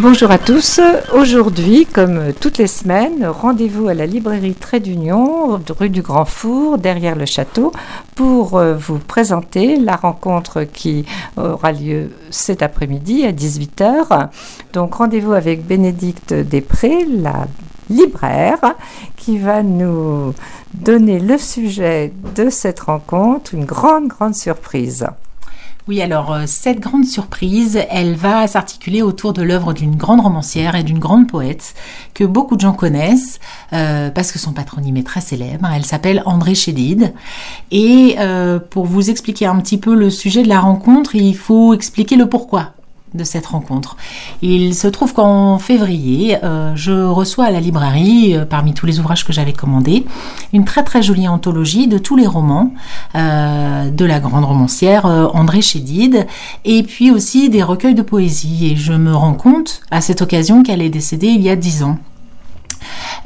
Bonjour à tous. Aujourd'hui, comme toutes les semaines, rendez-vous à la librairie Trait d'Union, rue du Grand Four, derrière le château, pour euh, vous présenter la rencontre qui aura lieu cet après-midi à 18h. Donc rendez-vous avec Bénédicte Després, la libraire, qui va nous donner le sujet de cette rencontre, une grande, grande surprise. Oui, alors euh, cette grande surprise, elle va s'articuler autour de l'œuvre d'une grande romancière et d'une grande poète que beaucoup de gens connaissent euh, parce que son patronyme est très célèbre. Elle s'appelle André Chédid. Et euh, pour vous expliquer un petit peu le sujet de la rencontre, il faut expliquer le pourquoi de cette rencontre. Il se trouve qu'en février, euh, je reçois à la librairie, euh, parmi tous les ouvrages que j'avais commandés, une très très jolie anthologie de tous les romans euh, de la grande romancière André Chédid, et puis aussi des recueils de poésie. Et je me rends compte à cette occasion qu'elle est décédée il y a dix ans.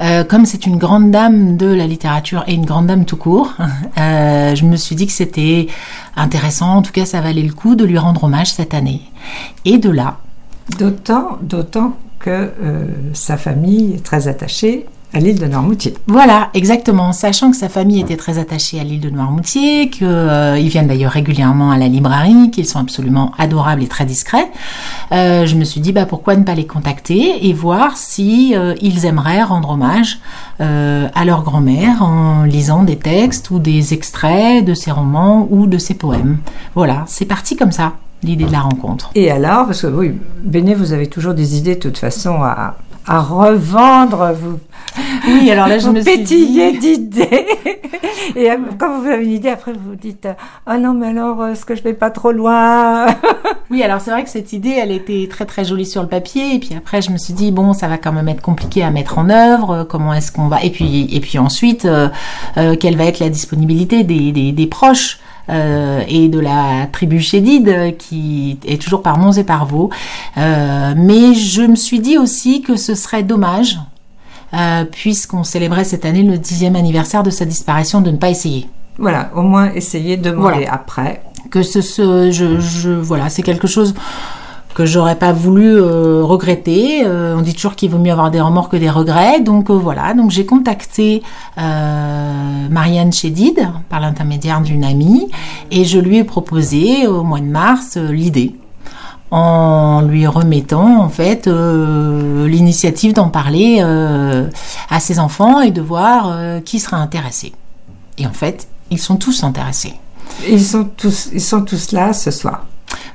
Euh, comme c'est une grande dame de la littérature et une grande dame tout court, euh, je me suis dit que c'était intéressant, en tout cas ça valait le coup de lui rendre hommage cette année. Et de là. D'autant, d'autant que euh, sa famille est très attachée à l'île de Noirmoutier. Voilà, exactement. Sachant que sa famille était très attachée à l'île de Noirmoutier, qu'ils euh, viennent d'ailleurs régulièrement à la librairie, qu'ils sont absolument adorables et très discrets, euh, je me suis dit bah pourquoi ne pas les contacter et voir si euh, ils aimeraient rendre hommage à leur grand-mère en lisant des textes ou des extraits de ses romans ou de ses poèmes. Voilà, c'est parti comme ça l'idée de la rencontre. Et alors, parce que oui, Béné, vous avez toujours des idées de toute façon à, à revendre. Vous, oui, alors là, je me pétillez d'idées. Et euh, quand vous avez une idée, après, vous vous dites Ah non, mais alors, est-ce que je vais pas trop loin Oui, alors c'est vrai que cette idée, elle était très très jolie sur le papier. Et puis après, je me suis dit Bon, ça va quand même être compliqué à mettre en œuvre. Comment est-ce qu'on va? Et puis, et puis ensuite, euh, euh, quelle va être la disponibilité des, des, des proches? Euh, et de la tribu Chédid qui est toujours par Mons et par Vaux. Euh, mais je me suis dit aussi que ce serait dommage, euh, puisqu'on célébrait cette année le dixième anniversaire de sa disparition, de ne pas essayer. Voilà, au moins essayer de demander après. Que ce, ce je, je, voilà, c'est quelque chose que j'aurais pas voulu euh, regretter. Euh, on dit toujours qu'il vaut mieux avoir des remords que des regrets. Donc euh, voilà, donc j'ai contacté Marianne Chédid par l'intermédiaire d'une amie et je lui ai proposé au mois de mars l'idée en lui remettant en fait l'initiative d'en parler à ses enfants et de voir qui sera intéressé. Et en fait, ils sont tous intéressés. Ils sont tous, ils sont tous là ce soir.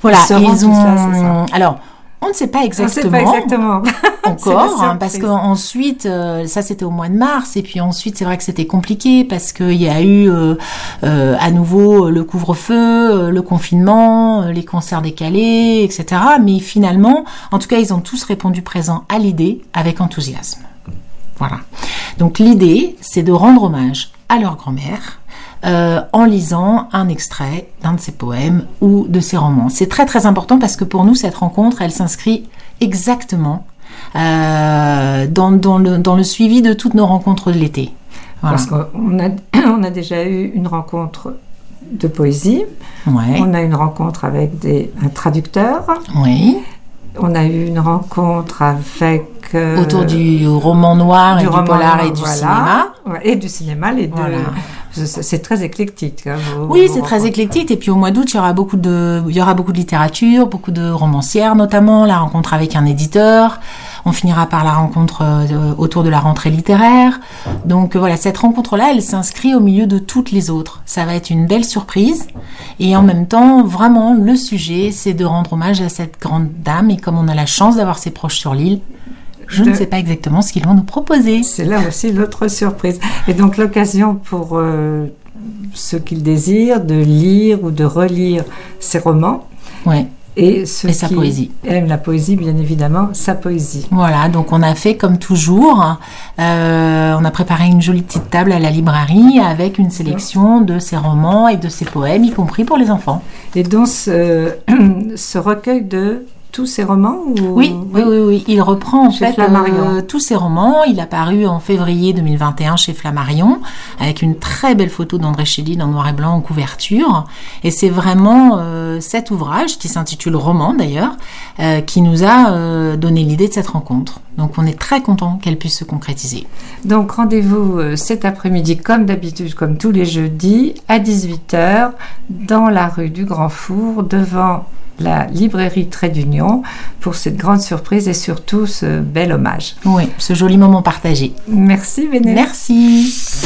Voilà, ils, ont. Alors. On ne sait pas exactement, pas exactement. encore, hein, parce qu'ensuite, euh, ça c'était au mois de mars, et puis ensuite c'est vrai que c'était compliqué parce qu'il y a eu euh, euh, à nouveau le couvre-feu, le confinement, les concerts décalés, etc. Mais finalement, en tout cas, ils ont tous répondu présent à l'idée avec enthousiasme. Voilà. Donc l'idée, c'est de rendre hommage à leur grand-mère, euh, en lisant un extrait d'un de ses poèmes ou de ses romans. C'est très très important parce que pour nous, cette rencontre, elle s'inscrit exactement euh, dans, dans, le, dans le suivi de toutes nos rencontres de l'été. Parce qu'on a, on a déjà eu une rencontre de poésie. Ouais. On a une rencontre avec des, un traducteur. Oui. On a eu une rencontre avec... Euh, Autour du roman noir et du polar et du cinéma. Et du cinéma, les deux. C'est très éclectique. Hein, oui, c'est très éclectique. Et puis au mois d'août, il y aura beaucoup de, il y aura beaucoup de littérature, beaucoup de romancières notamment, la rencontre avec un éditeur. On finira par la rencontre euh, autour de la rentrée littéraire. Donc voilà, cette rencontre-là, elle s'inscrit au milieu de toutes les autres. Ça va être une belle surprise. Et en même temps, vraiment, le sujet, c'est de rendre hommage à cette grande dame. Et comme on a la chance d'avoir ses proches sur l'île, je ne sais pas exactement ce qu'ils vont nous proposer. C'est là aussi l'autre surprise. Et donc l'occasion pour euh, ceux qui le désirent de lire ou de relire ses romans. Ouais. Et, ceux et sa qui poésie. aiment la poésie, bien évidemment, sa poésie. Voilà, donc on a fait comme toujours, euh, on a préparé une jolie petite table à la librairie avec une sélection de ses romans et de ses poèmes, y compris pour les enfants. Et donc ce, ce recueil de tous ses romans oui, oui, oui, il reprend en fait euh, tous ses romans. Il a paru en février 2021 chez Flammarion avec une très belle photo d'André Chédid en noir et blanc en couverture. Et c'est vraiment euh, cet ouvrage qui s'intitule Roman d'ailleurs euh, qui nous a donné l'idée de cette rencontre. Donc on est très content qu'elle puisse se concrétiser. Donc rendez-vous cet après-midi comme d'habitude, comme tous les jeudis à 18h dans la rue du Grand Four devant la librairie Trait d'Union pour cette grande surprise et surtout ce bel hommage. Oui, ce joli moment partagé. Merci Béné. Merci.